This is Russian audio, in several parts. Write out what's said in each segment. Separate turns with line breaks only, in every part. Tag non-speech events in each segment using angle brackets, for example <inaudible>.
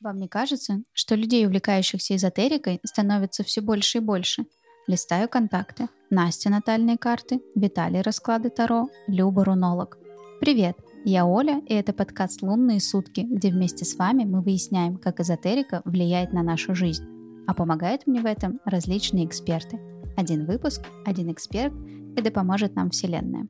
Вам не кажется, что людей, увлекающихся эзотерикой, становится все больше и больше? Листаю контакты. Настя натальные карты, Виталий расклады Таро, Люба рунолог. Привет, я Оля, и это подкаст «Лунные сутки», где вместе с вами мы выясняем, как эзотерика влияет на нашу жизнь. А помогают мне в этом различные эксперты. Один выпуск, один эксперт, и да поможет нам Вселенная.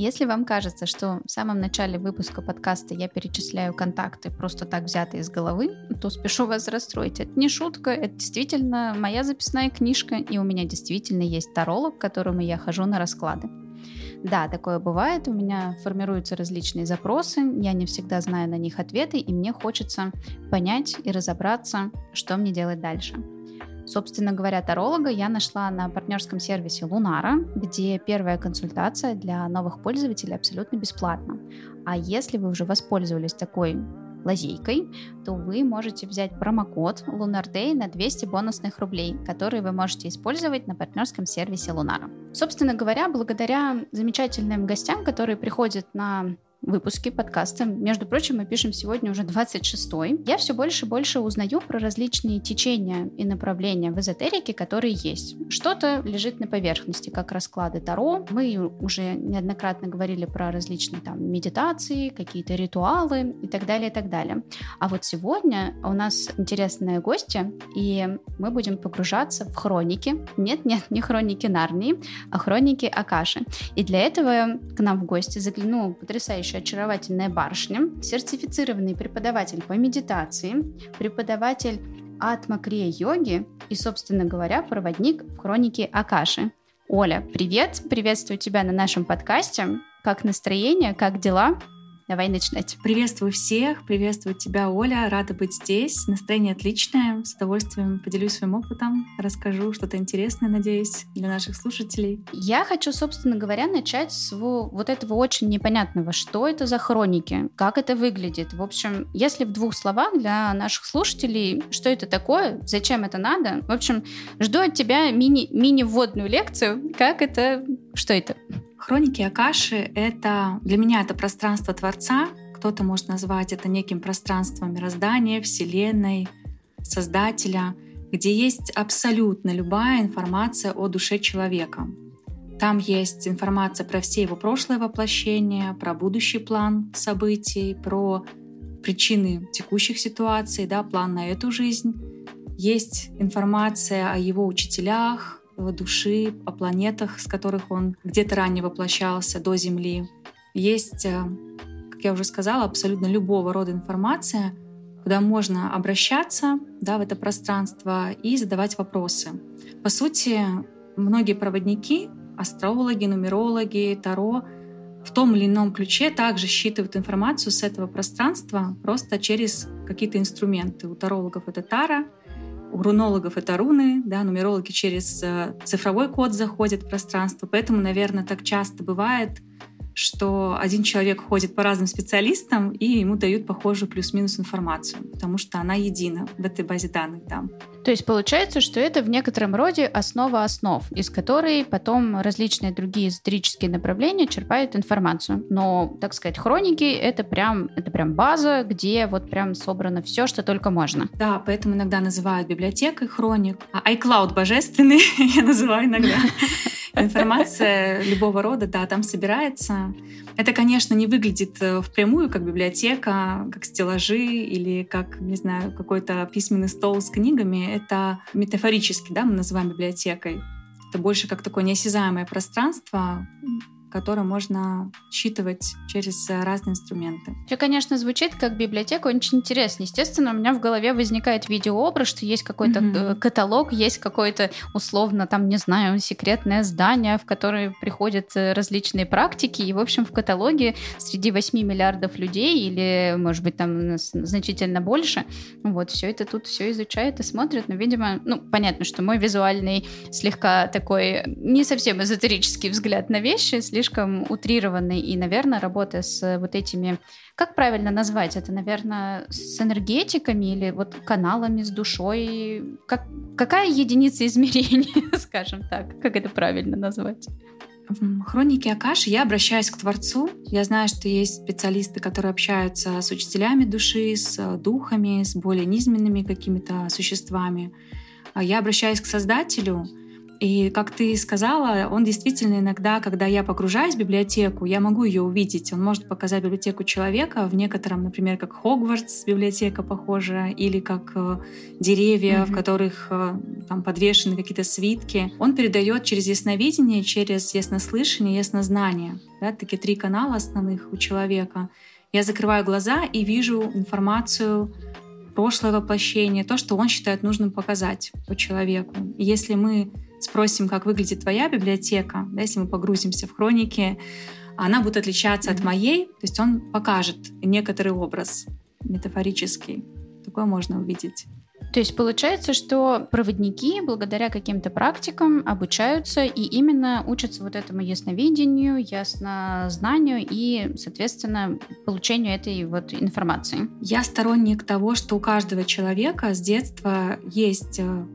Если вам кажется, что в самом начале выпуска подкаста я перечисляю контакты просто так взятые из головы, то спешу вас расстроить. Это не шутка, это действительно моя записная книжка, и у меня действительно есть таролог, к которому я хожу на расклады. Да, такое бывает, у меня формируются различные запросы, я не всегда знаю на них ответы, и мне хочется понять и разобраться, что мне делать дальше. Собственно говоря, таролога я нашла на партнерском сервисе Лунара, где первая консультация для новых пользователей абсолютно бесплатна. А если вы уже воспользовались такой лазейкой, то вы можете взять промокод Lunar на 200 бонусных рублей, которые вы можете использовать на партнерском сервисе Лунара. Собственно говоря, благодаря замечательным гостям, которые приходят на выпуске подкаста. Между прочим, мы пишем сегодня уже 26-й. Я все больше и больше узнаю про различные течения и направления в эзотерике, которые есть. Что-то лежит на поверхности, как расклады Таро. Мы уже неоднократно говорили про различные там медитации, какие-то ритуалы и так далее, и так далее. А вот сегодня у нас интересные гости, и мы будем погружаться в хроники. Нет, нет, не хроники Нарнии, а хроники Акаши. И для этого к нам в гости заглянул потрясающий потрясающая, очаровательная барышня, сертифицированный преподаватель по медитации, преподаватель атма-крия-йоги и, собственно говоря, проводник в хронике Акаши. Оля, привет! Приветствую тебя на нашем подкасте. Как настроение, как дела? Давай начинать.
Приветствую всех, приветствую тебя, Оля. Рада быть здесь. Настроение отличное. С удовольствием поделюсь своим опытом, расскажу что-то интересное, надеюсь, для наших слушателей.
Я хочу, собственно говоря, начать с вот этого очень непонятного. Что это за хроники? Как это выглядит? В общем, если в двух словах для наших слушателей, что это такое, зачем это надо? В общем, жду от тебя мини- мини-вводную лекцию. Как это? Что это?
Хроники Акаши — это для меня это пространство Творца. Кто-то может назвать это неким пространством мироздания, Вселенной, Создателя, где есть абсолютно любая информация о душе человека. Там есть информация про все его прошлые воплощения, про будущий план событий, про причины текущих ситуаций, да, план на эту жизнь. Есть информация о его учителях, души, о планетах, с которых он где-то ранее воплощался до Земли. Есть, э, как я уже сказала, абсолютно любого рода информация, куда можно обращаться да, в это пространство и задавать вопросы. По сути, многие проводники, астрологи, нумерологи, таро в том или ином ключе также считывают информацию с этого пространства просто через какие-то инструменты. У тарологов это тара, у рунологов это руны, да, нумерологи через э, цифровой код заходят в пространство. Поэтому, наверное, так часто бывает, что один человек ходит по разным специалистам, и ему дают похожую плюс-минус информацию, потому что она едина в этой базе данных там.
То есть получается, что это в некотором роде основа основ, из которой потом различные другие эзотерические направления черпают информацию. Но, так сказать, хроники — это прям, это прям база, где вот прям собрано все, что только можно.
Да, поэтому иногда называют библиотекой хроник. А iCloud божественный <laughs> я называю иногда. Информация любого рода, да, там собирается. Это, конечно, не выглядит э, впрямую как библиотека, как стеллажи или как, не знаю, какой-то письменный стол с книгами. Это метафорически, да, мы называем библиотекой. Это больше как такое неосязаемое пространство, который можно считывать через разные инструменты.
Все, конечно, звучит как библиотека, очень интересно. Естественно, у меня в голове возникает видеообраз, что есть какой-то mm-hmm. каталог, есть какое-то условно, там, не знаю, секретное здание, в которое приходят э, различные практики, и, в общем, в каталоге среди 8 миллиардов людей, или, может быть, там значительно больше, вот, все это тут все изучает и смотрит, но, видимо, ну, понятно, что мой визуальный слегка такой не совсем эзотерический взгляд на вещи, слишком утрированный. И, наверное, работая с вот этими, как правильно назвать это, наверное, с энергетиками или вот каналами с душой, как, какая единица измерения, <laughs> скажем так, как это правильно назвать?
В хронике Акаши я обращаюсь к Творцу. Я знаю, что есть специалисты, которые общаются с учителями души, с духами, с более низменными какими-то существами. А я обращаюсь к Создателю — и как ты сказала, он действительно иногда, когда я погружаюсь в библиотеку, я могу ее увидеть. Он может показать библиотеку человека в некотором, например, как Хогвартс библиотека похожа, или как э, деревья, mm-hmm. в которых э, там подвешены какие-то свитки. Он передает через ясновидение, через яснослышание, яснознание. Да, такие три канала основных у человека. Я закрываю глаза и вижу информацию прошлое воплощение, то, что он считает нужным показать по человеку. И если мы спросим, как выглядит твоя библиотека, да, если мы погрузимся в хроники, она будет отличаться от моей, то есть он покажет некоторый образ метафорический. Такое можно увидеть.
То есть получается, что проводники благодаря каким-то практикам обучаются и именно учатся вот этому ясновидению, яснознанию и, соответственно, получению этой вот информации.
Я сторонник того, что у каждого человека с детства есть э,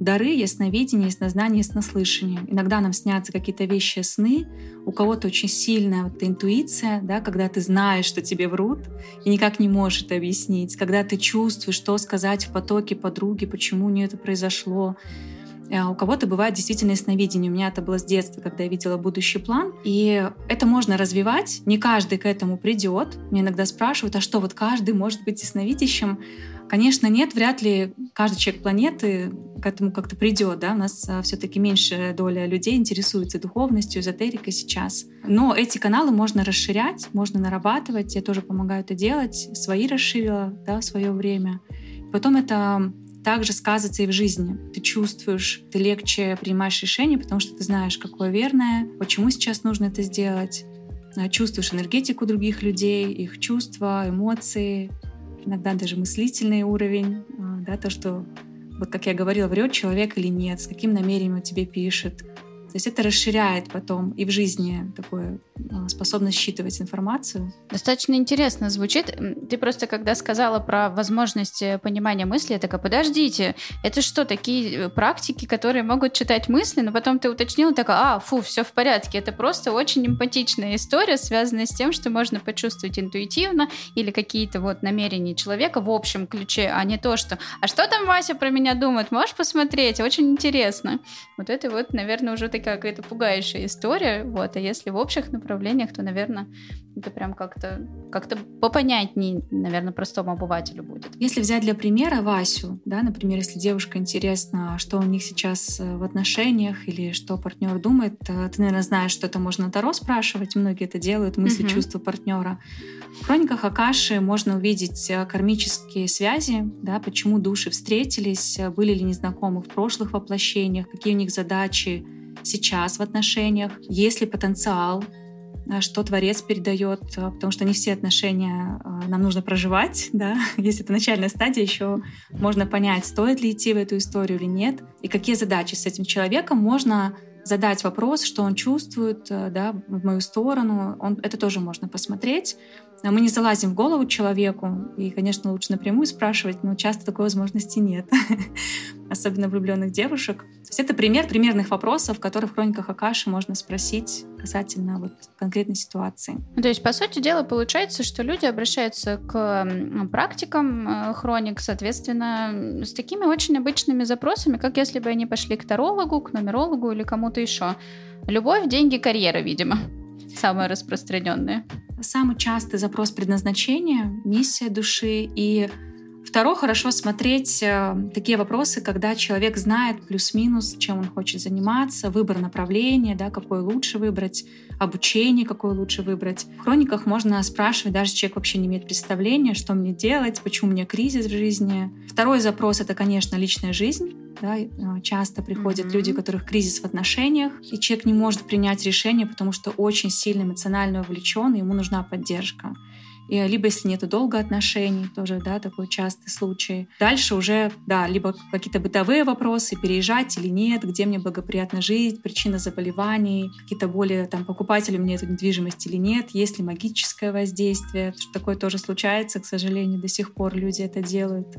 дары, ясновидение, яснознание, яснослышание. Иногда нам снятся какие-то вещи, сны. У кого-то очень сильная вот интуиция, да, когда ты знаешь, что тебе врут, и никак не можешь это объяснить. Когда ты чувствуешь, что сказать в потоке подруги, почему у нее это произошло. А у кого-то бывает действительно ясновидение. У меня это было с детства, когда я видела будущий план. И это можно развивать. Не каждый к этому придет. Мне иногда спрашивают, а что, вот каждый может быть ясновидящим? Конечно, нет, вряд ли каждый человек планеты к этому как-то придет, да, у нас а, все-таки меньшая доля людей интересуется духовностью, эзотерикой сейчас. Но эти каналы можно расширять, можно нарабатывать, я тоже помогаю это делать, свои расширила, да, в свое время. Потом это также сказывается и в жизни. Ты чувствуешь, ты легче принимаешь решение, потому что ты знаешь, какое верное, почему сейчас нужно это сделать. А, чувствуешь энергетику других людей, их чувства, эмоции, иногда даже мыслительный уровень, а, да, то, что, вот как я говорила, врет человек или нет, с каким намерением он тебе пишет, то есть это расширяет потом и в жизни такую а, способность считывать информацию.
Достаточно интересно звучит. Ты просто когда сказала про возможность э, понимания мысли, я такая, подождите, это что, такие э, практики, которые могут читать мысли, но потом ты уточнила, такая, а, фу, все в порядке. Это просто очень эмпатичная история, связанная с тем, что можно почувствовать интуитивно или какие-то вот намерения человека в общем ключе, а не то, что, а что там Вася про меня думает, можешь посмотреть, очень интересно. Вот это вот, наверное, уже такие такая какая-то пугающая история, вот, а если в общих направлениях, то, наверное, это прям как-то как-то попонятнее, наверное, простому обывателю будет.
Если взять для примера Васю, да, например, если девушка интересна, что у них сейчас э, в отношениях или что партнер думает, э, ты, наверное, знаешь, что это можно Таро спрашивать, многие это делают, мысли, угу. чувства партнера. В хрониках Акаши можно увидеть э, кармические связи, да, почему души встретились, были ли незнакомы в прошлых воплощениях, какие у них задачи, сейчас в отношениях, есть ли потенциал, э, что Творец передает, э, потому что не все отношения э, нам нужно проживать, <laughs> да, если это начальная стадия, еще можно понять, стоит ли идти в эту историю или нет, и какие задачи с этим человеком можно задать вопрос, что он чувствует, да, в мою сторону, он, это тоже можно посмотреть. Мы не залазим в голову человеку, и, конечно, лучше напрямую спрашивать, но часто такой возможности нет, <laughs> особенно влюбленных девушек. То есть это пример примерных вопросов, которые в хрониках Акаши можно спросить касательно вот конкретной ситуации.
То есть, по сути дела, получается, что люди обращаются к практикам э, хроник, соответственно, с такими очень обычными запросами, как если бы они пошли к тарологу, к нумерологу или кому-то еще. Любовь, деньги, карьера, видимо. Самое распространенное.
Самый частый запрос предназначения, миссия души и Второе, хорошо смотреть э, такие вопросы, когда человек знает плюс-минус, чем он хочет заниматься, выбор направления, да, какое лучше выбрать, обучение какое лучше выбрать. В хрониках можно спрашивать, даже человек вообще не имеет представления, что мне делать, почему у меня кризис в жизни. Второй запрос — это, конечно, личная жизнь. Да, э, часто приходят mm-hmm. люди, у которых кризис в отношениях, и человек не может принять решение, потому что очень сильно эмоционально увлечен, и ему нужна поддержка. и, либо если нету долго отношений, тоже, да, такой частый случай. Дальше уже, да, либо какие-то бытовые вопросы, переезжать или нет, где мне благоприятно жить, причина заболеваний, какие-то более, там, покупатели мне эту недвижимость или нет, есть ли магическое воздействие, что такое тоже случается, к сожалению, до сих пор люди это делают.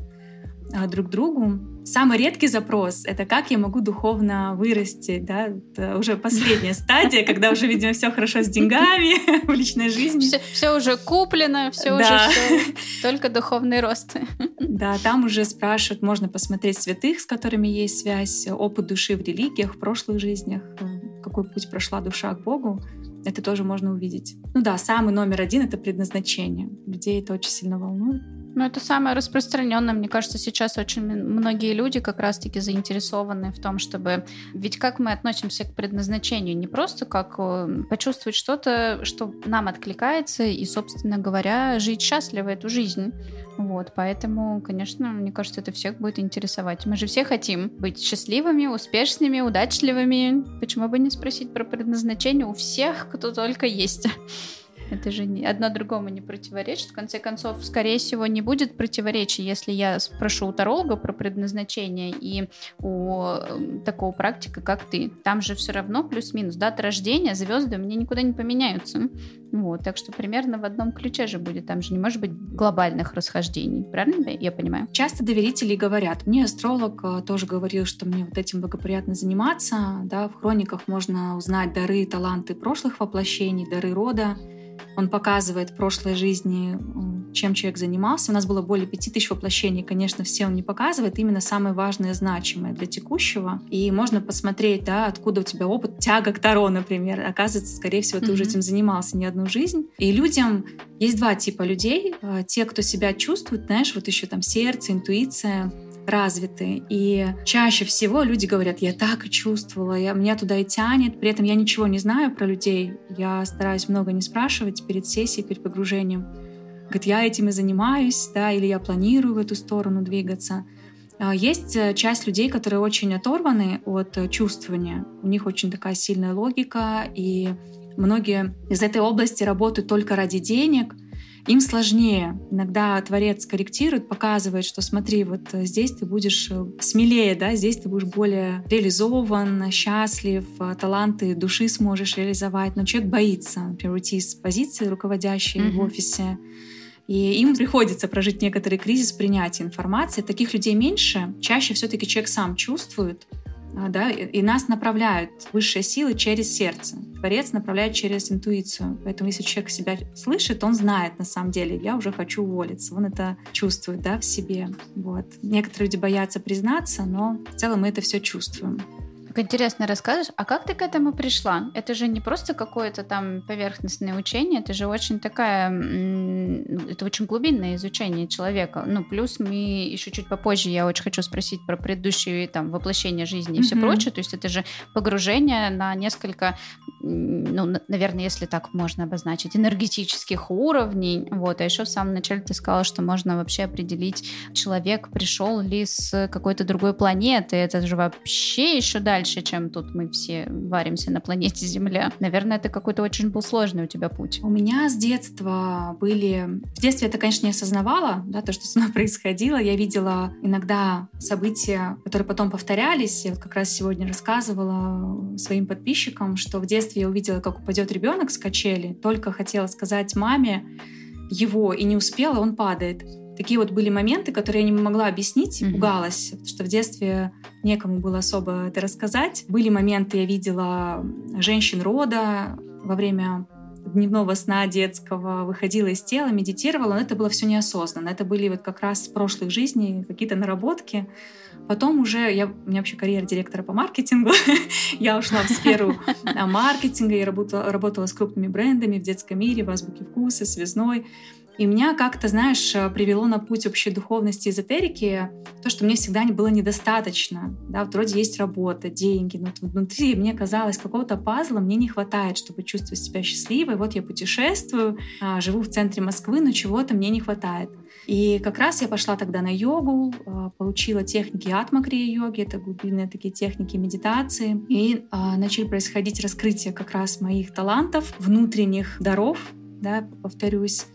А, друг другу. Самый редкий запрос — это как я могу духовно вырасти, да, это уже последняя стадия, когда уже, видимо, все хорошо с деньгами <laughs> в личной жизни.
Все, все уже куплено, все да. уже все, только духовный рост.
Да, там уже спрашивают, можно посмотреть святых, с которыми есть связь, опыт души в религиях, в прошлых жизнях, какой путь прошла душа к Богу. Это тоже можно увидеть. Ну да, самый номер один — это предназначение. Людей это очень сильно волнует.
Ну, это самое распространенное. Мне кажется, сейчас очень многие люди как раз-таки заинтересованы в том, чтобы... Ведь как мы относимся к предназначению? Не просто как э, почувствовать что-то, что нам откликается, и, собственно говоря, жить счастливо эту жизнь. Вот, поэтому, конечно, мне кажется, это всех будет интересовать. Мы же все хотим быть счастливыми, успешными, удачливыми. Почему бы не спросить про предназначение у всех, кто только есть? Это же не, одно другому не противоречит. В конце концов, скорее всего, не будет противоречия, если я спрошу у таролога про предназначение и у эм, такого практика, как ты. Там же все равно плюс-минус. Дата рождения, звезды у меня никуда не поменяются. Вот, так что примерно в одном ключе же будет. Там же не может быть глобальных расхождений. Правильно я понимаю?
Часто доверители говорят. Мне астролог э, тоже говорил, что мне вот этим благоприятно заниматься. Да, в хрониках можно узнать дары, таланты прошлых воплощений, дары рода. Он показывает прошлой жизни, чем человек занимался. У нас было более пяти тысяч воплощений. Конечно, все он не показывает, именно самые важные, значимые для текущего. И можно посмотреть, да, откуда у тебя опыт, тяга к Таро, например. Оказывается, скорее всего, ты mm-hmm. уже этим занимался не одну жизнь. И людям есть два типа людей. А, те, кто себя чувствует, знаешь, вот еще там сердце, интуиция, развиты. И чаще всего люди говорят, я так и чувствовала, я, меня туда и тянет. При этом я ничего не знаю про людей. Я стараюсь много не спрашивать перед сессией, перед погружением. Говорит, я этим и занимаюсь, да, или я планирую в эту сторону двигаться. А, есть э, часть людей, которые очень оторваны от э, чувствования. У них очень такая сильная логика, и многие из этой области работают только ради денег — им сложнее. Иногда творец корректирует, показывает, что смотри, вот здесь ты будешь э, смелее, да, здесь ты будешь более реализован, счастлив, э, таланты души сможешь реализовать. Но человек боится, например, уйти из позиции руководящей mm-hmm. в офисе. И им приходится прожить некоторый кризис принятия информации. Таких людей меньше. Чаще все-таки человек сам чувствует, да, и нас направляют высшие силы через сердце. Творец направляет через интуицию. Поэтому если человек себя слышит, он знает на самом деле, я уже хочу уволиться. Он это чувствует да, в себе. Вот. Некоторые люди боятся признаться, но в целом мы это все чувствуем.
Интересно расскажешь, а как ты к этому пришла? Это же не просто какое-то там поверхностное учение, это же очень такая, это очень глубинное изучение человека. Ну, плюс мы еще чуть попозже, я очень хочу спросить про предыдущие там воплощения жизни и mm-hmm. все прочее, то есть это же погружение на несколько, ну, наверное, если так можно обозначить, энергетических уровней, вот, а еще в самом начале ты сказала, что можно вообще определить, человек пришел ли с какой-то другой планеты, это же вообще еще дальше дальше, чем тут мы все варимся на планете Земля. Наверное, это какой-то очень был сложный у тебя путь.
У меня с детства были... В детстве это, конечно, не осознавала, да, то, что со мной происходило. Я видела иногда события, которые потом повторялись. Я вот как раз сегодня рассказывала своим подписчикам, что в детстве я увидела, как упадет ребенок с качели. Только хотела сказать маме его и не успела, он падает такие вот были моменты, которые я не могла объяснить, mm-hmm. пугалась, потому что в детстве некому было особо это рассказать. Были моменты, я видела женщин рода во время дневного сна детского, выходила из тела, медитировала, но это было все неосознанно. Это были вот как раз прошлых жизней какие-то наработки. Потом уже, я, у меня вообще карьера директора по маркетингу, <laughs> я ушла в сферу а, маркетинга, я работала, работала с крупными брендами в детском мире, в азбуке вкуса, связной. И меня как-то, знаешь, э, привело на путь общей духовности эзотерики то, что мне всегда было недостаточно. Да, вот вроде есть работа, деньги, но внутри мне казалось, какого-то пазла мне не хватает, чтобы чувствовать себя счастливой. Вот я путешествую, а, живу в центре Москвы, но чего-то мне не хватает. И как раз я пошла тогда на йогу, а, получила техники атмакрия йоги, это глубинные такие техники медитации. И а, начали происходить раскрытие как раз моих талантов, внутренних даров, да, повторюсь.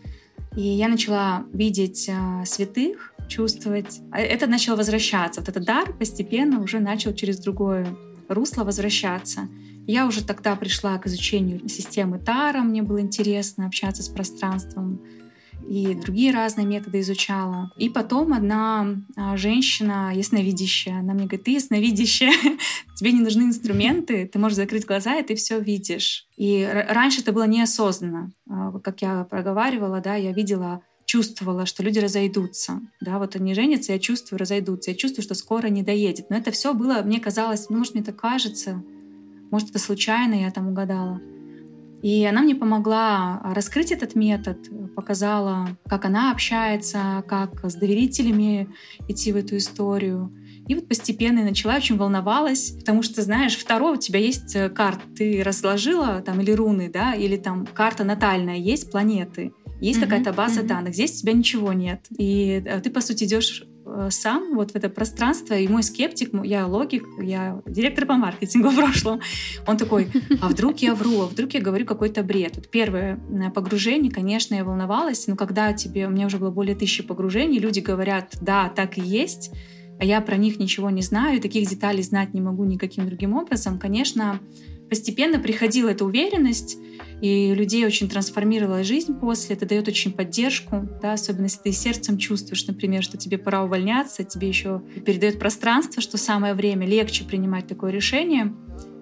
И я начала видеть э, святых, чувствовать. А это начало возвращаться. Вот этот дар постепенно уже начал через другое русло возвращаться. Я уже тогда пришла к изучению системы Тара, мне было интересно общаться с пространством, и другие разные методы изучала. И потом одна а, женщина, ясновидящая, она мне говорит, ты ясновидящая, <laughs> тебе не нужны инструменты, ты можешь закрыть глаза, и ты все видишь. И раньше это было неосознанно. А, как я проговаривала, да, я видела чувствовала, что люди разойдутся. Да, вот они женятся, я чувствую, разойдутся. Я чувствую, что скоро не доедет. Но это все было, мне казалось, ну, может, мне так кажется, может, это случайно я там угадала. И она мне помогла раскрыть этот метод, показала, как она общается, как с доверителями идти в эту историю. И вот постепенно я начала, очень волновалась, потому что, знаешь, второе, у тебя есть э, карта, ты разложила там или руны, да, или там карта натальная, есть планеты, есть mm-hmm, какая-то база mm-hmm. данных, здесь у тебя ничего нет. И э, ты, по сути, идешь сам вот в это пространство, и мой скептик, я логик, я директор по маркетингу <laughs> в прошлом, он такой, а вдруг я вру, а вдруг я говорю какой-то бред. Вот первое э, погружение, конечно, я волновалась, но когда тебе, у меня уже было более тысячи погружений, люди говорят, да, так и есть, а я про них ничего не знаю, таких деталей знать не могу никаким другим образом, конечно, постепенно приходила эта уверенность, и людей очень трансформировала жизнь после. Это дает очень поддержку, да, особенно если ты сердцем чувствуешь, например, что тебе пора увольняться, тебе еще передает пространство, что самое время легче принимать такое решение.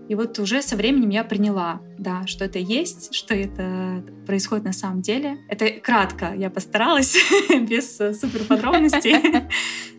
И вот уже со временем я приняла, да, что это есть, что это происходит на самом деле. Это кратко, я постаралась, <laughs> без супер подробностей.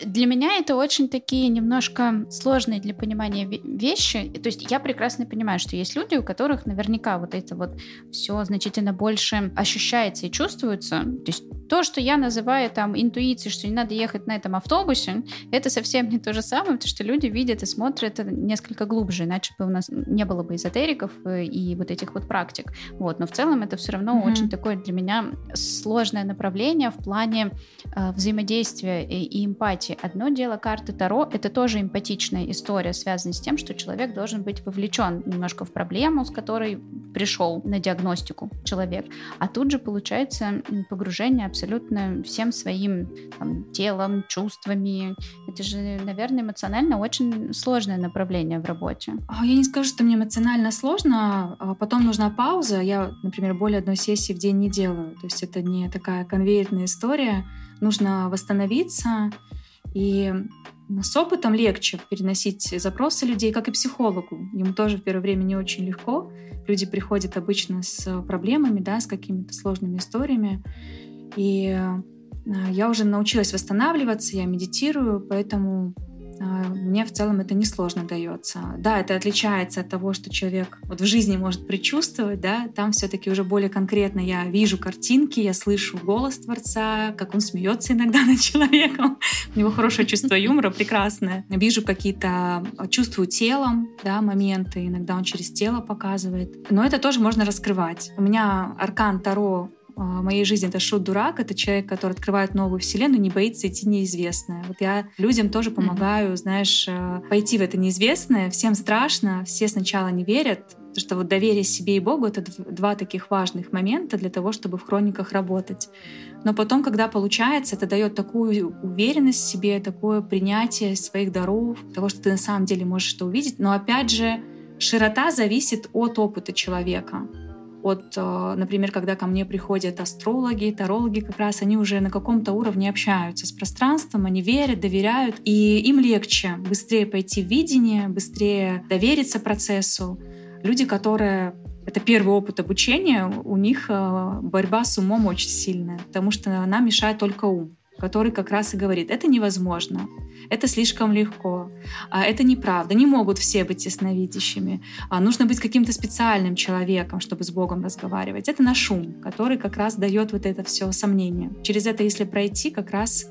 <laughs>
Для меня это очень такие немножко сложные для понимания вещи. То есть я прекрасно понимаю, что есть люди, у которых наверняка вот это вот все значительно больше ощущается и чувствуется. То есть то, что я называю там интуицией, что не надо ехать на этом автобусе, это совсем не то же самое, потому что люди видят и смотрят это несколько глубже, иначе бы у нас не было бы эзотериков э, и вот этих вот практик. Вот, но в целом это все равно mm-hmm. очень такое для меня сложное направление в плане э, взаимодействия и, и эмпатии. Одно дело карты Таро, это тоже эмпатичная история, связанная с тем, что человек должен быть вовлечен немножко в проблему, с которой пришел на диагностику человек. А тут же получается погружение абсолютно всем своим там, телом, чувствами. Это же, наверное, эмоционально очень сложное направление в работе.
А, я не скажу, что мне эмоционально сложно, а потом нужна пауза. Я, например, более одной сессии в день не делаю. То есть это не такая конвейерная история. Нужно восстановиться. И с опытом легче переносить запросы людей, как и психологу. Ему тоже в первое время не очень легко. Люди приходят обычно с проблемами, да, с какими-то сложными историями. И э, я уже научилась восстанавливаться, я медитирую, поэтому мне в целом это несложно дается. Да, это отличается от того, что человек вот в жизни может предчувствовать, да, там все-таки уже более конкретно я вижу картинки, я слышу голос Творца, как он смеется иногда <laughs> над человеком, у него хорошее чувство юмора, прекрасное. Вижу какие-то, чувствую телом, да, моменты, иногда он через тело показывает. Но это тоже можно раскрывать. У меня аркан Таро а, моей жизни это шут-дурак, это человек, который открывает новую вселенную, не боится идти неизвестное. Вот я людям тоже помогаю, mm-hmm. знаешь, э, пойти в это неизвестное. Всем страшно, все сначала не верят, потому что вот доверие себе и Богу — это два таких важных момента для того, чтобы в хрониках работать. Но потом, когда получается, это дает такую уверенность в себе, такое принятие своих даров, того, что ты на самом деле можешь это увидеть. Но опять же, широта зависит от опыта человека от, э, например, когда ко мне приходят астрологи, тарологи как раз, они уже на каком-то уровне общаются с пространством, они верят, доверяют, и им легче быстрее пойти в видение, быстрее довериться процессу. Люди, которые это первый опыт обучения, у них э, борьба с умом очень сильная, потому что нам мешает только ум который как раз и говорит, это невозможно, это слишком легко, а это неправда, не могут все быть ясновидящими, а нужно быть каким-то специальным человеком, чтобы с Богом разговаривать. Это наш ум, который как раз дает вот это все сомнение. Через это, если пройти, как раз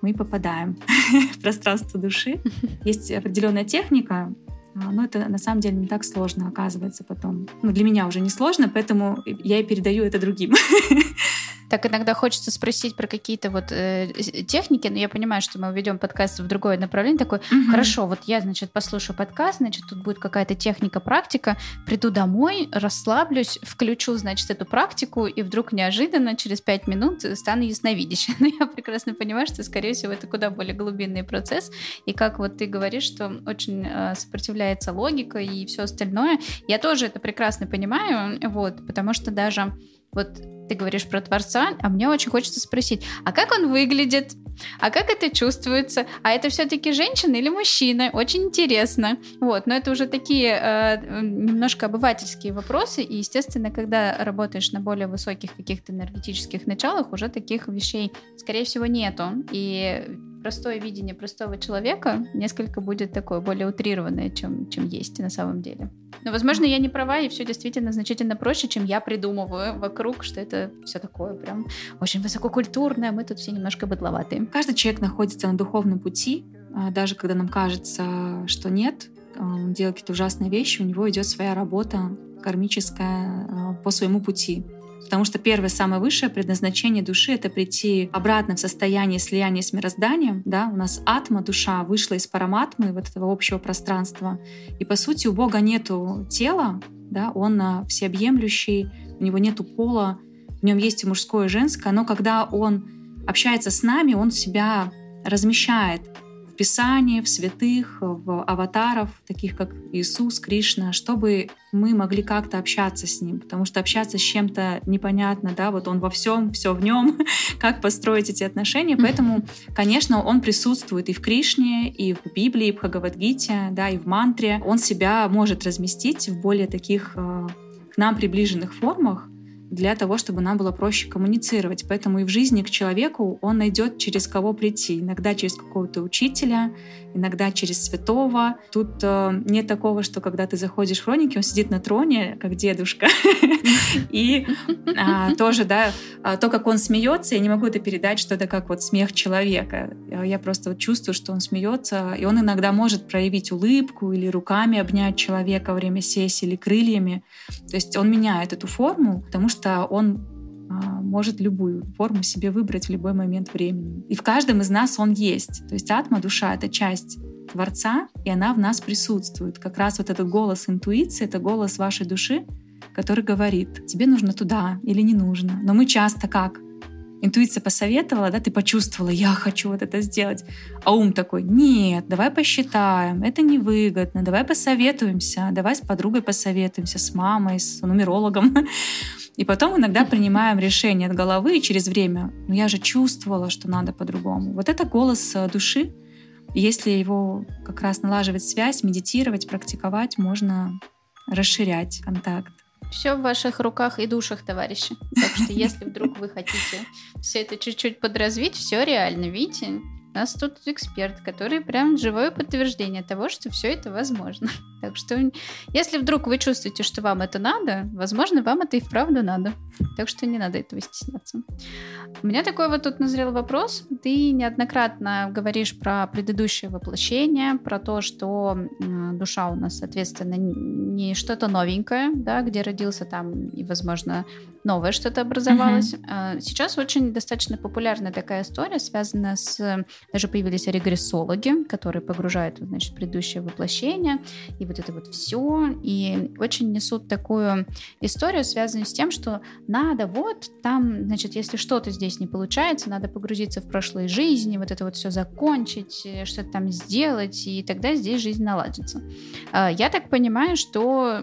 мы попадаем <laughs> в пространство души. <laughs> Есть определенная техника, а, но это на самом деле не так сложно оказывается потом. Ну, для меня уже не сложно, поэтому я и передаю это другим. <laughs>
Так иногда хочется спросить про какие-то вот э, техники, но я понимаю, что мы ведем подкаст в другое направление. Такой, угу. хорошо, вот я, значит, послушаю подкаст, значит, тут будет какая-то техника, практика, приду домой, расслаблюсь, включу, значит, эту практику, и вдруг неожиданно через пять минут стану ясновидящей. <laughs> Но я прекрасно понимаю, что, скорее всего, это куда более глубинный процесс. И как вот ты говоришь, что очень э, сопротивляется логика и все остальное, я тоже это прекрасно понимаю, вот, потому что даже вот ты говоришь про Творца, а мне очень хочется спросить, а как он выглядит? А как это чувствуется? А это все-таки женщина или мужчина? Очень интересно. Вот, но это уже такие э, немножко обывательские вопросы, и, естественно, когда работаешь на более высоких каких-то энергетических началах, уже таких вещей, скорее всего, нету. И простое видение простого человека несколько будет такое более утрированное, чем, чем есть на самом деле. Но, возможно, я не права, и все действительно значительно проще, чем я придумываю вокруг, что это все такое прям очень высококультурное, мы тут все немножко быдловатые.
Каждый человек находится на духовном пути, а даже когда нам кажется, что нет, а, он делает какие-то ужасные вещи, у него идет своя работа кармическая а, по своему пути. Потому что первое, самое высшее предназначение души — это прийти обратно в состояние слияния с мирозданием. Да? У нас атма, душа, вышла из параматмы, вот этого общего пространства. И, по сути, у Бога нету тела, да? он а, всеобъемлющий, у него нету пола, в нем есть и мужское, и женское, но когда он общается с нами, он себя размещает Писании, в святых, в аватаров, таких как Иисус, Кришна, чтобы мы могли как-то общаться с Ним, потому что общаться с чем-то непонятно, да, вот Он во всем, все в нем, <laughs> как построить эти отношения, поэтому, конечно, Он присутствует и в Кришне, и в Библии, и в Бхагавадгите, да, и в мантре. Он себя может разместить в более таких э, к нам приближенных формах, для того, чтобы нам было проще коммуницировать. Поэтому и в жизни к человеку он найдет, через кого прийти. Иногда через какого-то учителя, иногда через святого. Тут э, нет такого, что когда ты заходишь в хроники, он сидит на троне, как дедушка. <laughs> И а, тоже, да, а, то, как он смеется, я не могу это передать, что это как вот смех человека. Я просто чувствую, что он смеется, и он иногда может проявить улыбку или руками обнять человека во время сессии, или крыльями. То есть он меняет эту форму, потому что он а, может любую форму себе выбрать в любой момент времени. И в каждом из нас он есть. То есть атма, душа — это часть Творца, и она в нас присутствует. Как раз вот этот голос интуиции, это голос вашей души, который говорит, тебе нужно туда или не нужно. Но мы часто как? Интуиция посоветовала, да, ты почувствовала, я хочу вот это сделать. А ум такой, нет, давай посчитаем, это невыгодно, давай посоветуемся, давай с подругой посоветуемся, с мамой, с нумерологом. <laughs> И потом иногда <laughs> принимаем решение от головы и через время. Но я же чувствовала, что надо по-другому. Вот это голос э, души. если его как раз налаживать связь, медитировать, практиковать, можно расширять контакт.
Все в ваших руках и душах, товарищи. Так что если вдруг вы хотите все это чуть-чуть подразвить, все реально, видите? У нас тут эксперт, который прям живое подтверждение того, что все это возможно. <laughs> Так что, если вдруг вы чувствуете, что вам это надо, возможно, вам это и вправду надо. Так что не надо этого стесняться. У меня такой вот тут назрел вопрос. Ты неоднократно говоришь про предыдущее воплощение, про то, что душа у нас, соответственно, не что-то новенькое, да, где родился там и, возможно, новое что-то образовалось. Mm-hmm. Сейчас очень достаточно популярная такая история, связанная с... Даже появились регрессологи, которые погружают, значит, предыдущее воплощение, и вот это вот все, и очень несут такую историю, связанную с тем, что надо вот там, значит, если что-то здесь не получается, надо погрузиться в прошлые жизни, вот это вот все закончить, э, что-то там сделать, и тогда здесь жизнь наладится. А, я так понимаю, что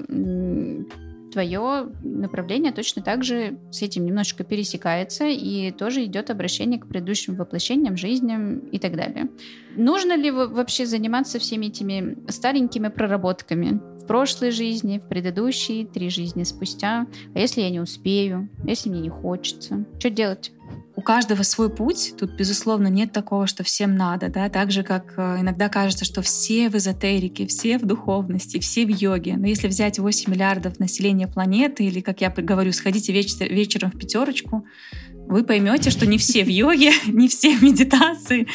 твое направление точно так же с этим немножечко пересекается и тоже идет обращение к предыдущим воплощениям, жизням и так далее. Нужно ли вообще заниматься всеми этими старенькими проработками в прошлой жизни, в предыдущей, три жизни спустя? А если я не успею? Если мне не хочется? Что делать?
У каждого свой путь. Тут, безусловно, нет такого, что всем надо. Да? Так же, как э, иногда кажется, что все в эзотерике, все в духовности, все в йоге. Но если взять 8 миллиардов населения планеты, или, как я говорю, сходите вечер, вечером в пятерочку, вы поймете, что не все в йоге, <laughs> не все в медитации.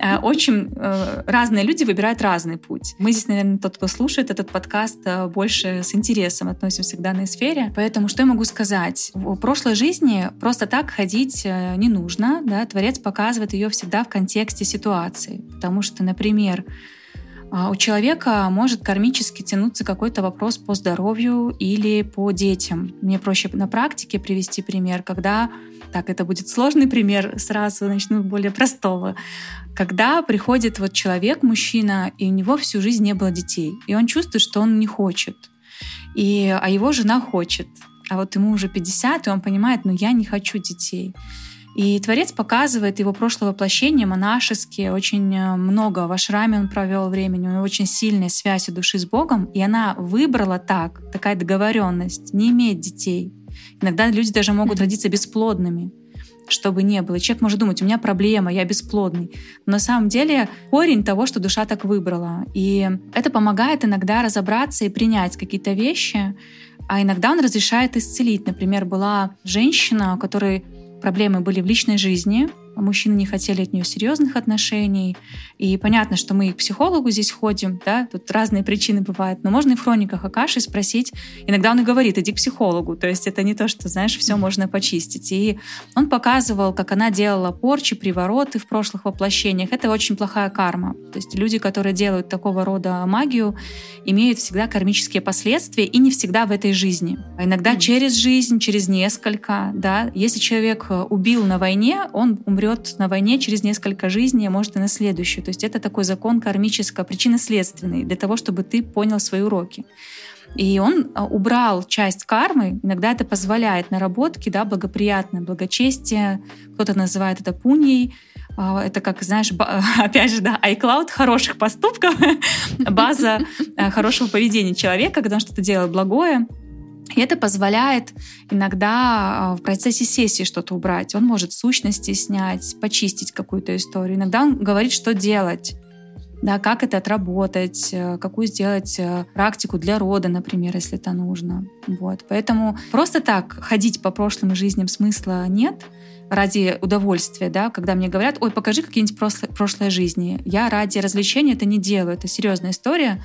Э, очень э, разные люди выбирают разный путь. Мы здесь, наверное, тот, кто слушает этот подкаст, э, больше с интересом относимся к данной сфере. Поэтому что я могу сказать? В прошлой жизни просто так ходить не нужно. Да? Творец показывает ее всегда в контексте ситуации. Потому что, например, у человека может кармически тянуться какой-то вопрос по здоровью или по детям. Мне проще на практике привести пример, когда так, это будет сложный пример, сразу начну более простого. Когда приходит вот человек, мужчина, и у него всю жизнь не было детей, и он чувствует, что он не хочет, и, а его жена хочет, а вот ему уже 50, и он понимает, ну я не хочу детей. И Творец показывает его прошлое воплощение монашеские, очень э, много в ашраме он провел времени, у него очень сильная связь души с Богом, и она выбрала так, такая договоренность, не иметь детей. Иногда люди даже могут родиться бесплодными чтобы не было. человек может думать, у меня проблема, я бесплодный. Но на самом деле корень того, что душа так выбрала. И это помогает иногда разобраться и принять какие-то вещи, а иногда он разрешает исцелить. Например, была женщина, у которой проблемы были в личной жизни, мужчины не хотели от нее серьезных отношений. И понятно, что мы к психологу здесь ходим, да, тут разные причины бывают, но можно и в хрониках Акаши спросить. Иногда он и говорит, иди к психологу. То есть это не то, что, знаешь, все можно почистить. И он показывал, как она делала порчи, привороты в прошлых воплощениях. Это очень плохая карма. То есть люди, которые делают такого рода магию, имеют всегда кармические последствия и не всегда в этой жизни. А иногда mm. через жизнь, через несколько, да. Если человек э, убил на войне, он умрет умрет на войне через несколько жизней, а может и на следующую. То есть это такой закон кармического, причинно-следственный, для того, чтобы ты понял свои уроки. И он а, убрал часть кармы, иногда это позволяет наработки, да, благоприятное благочестие, кто-то называет это пуньей, а, это как, знаешь, <laughs> опять же, да, iCloud хороших поступков, <laughs> база а, хорошего поведения человека, когда он что-то делает благое, и это позволяет иногда а, в процессе сессии что-то убрать. Он может сущности снять, почистить какую-то историю. Иногда он говорит, что делать. Да, как это отработать, э, какую сделать э, практику для рода, например, если это нужно. Вот. Поэтому просто так ходить по прошлым жизням смысла нет ради удовольствия, да, когда мне говорят, ой, покажи какие-нибудь прошлые, прошлые жизни. Я ради развлечения это не делаю, это серьезная история.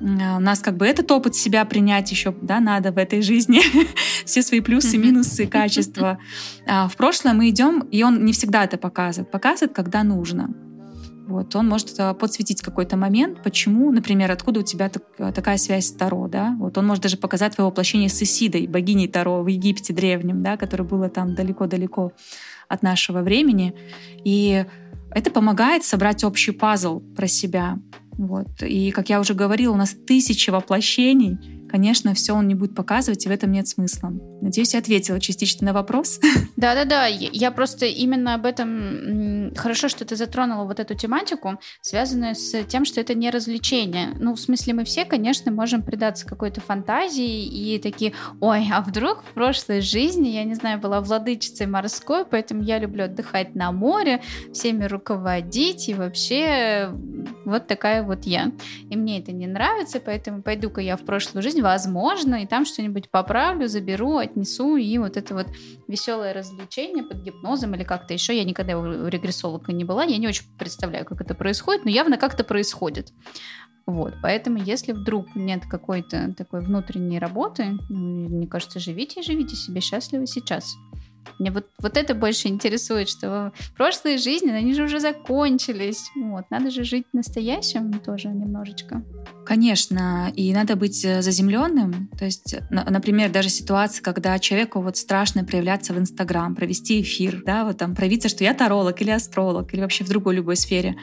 А, у нас как бы этот опыт себя принять еще да, надо в этой жизни, <laughs> все свои плюсы, минусы, качества. А в прошлое мы идем, и он не всегда это показывает. Показывает, когда нужно. Вот, он может а, подсветить какой-то момент, почему, например, откуда у тебя так, такая связь с Таро, да? Вот он может даже показать твое воплощение с Исидой, богиней Таро в Египте древнем, да, которое было там далеко-далеко от нашего времени. И это помогает собрать общий пазл про себя. Вот. И, как я уже говорила, у нас тысячи воплощений. Конечно, все он не будет показывать, и в этом нет смысла. Надеюсь, я ответила частично на вопрос. <laughs>
Да-да-да, я просто именно об этом... Хорошо, что ты затронула вот эту тематику, связанную с тем, что это не развлечение. Ну, в смысле, мы все, конечно, можем предаться какой-то фантазии и такие, ой, а вдруг в прошлой жизни, я не знаю, была владычицей морской, поэтому я люблю отдыхать на море, всеми руководить, и вообще вот такая вот я. И мне это не нравится, поэтому пойду-ка я в прошлую жизнь, возможно, и там что-нибудь поправлю, заберу, отнесу, и вот это вот веселое развлечение под гипнозом или как-то еще. Я никогда у регрессолога не была, я не очень представляю, как это происходит, но явно как-то происходит. Вот, поэтому если вдруг нет какой-то такой внутренней работы, ну, мне кажется, живите и живите себе счастливо сейчас. Мне вот, вот это больше интересует, что прошлые жизни, они же уже закончились. Вот, надо же жить настоящим тоже немножечко.
Конечно, и надо быть э, заземленным. То есть, например, даже ситуация, когда человеку вот страшно проявляться в Инстаграм, провести эфир, да, вот там проявиться, что я таролог или астролог, или вообще в другой любой сфере.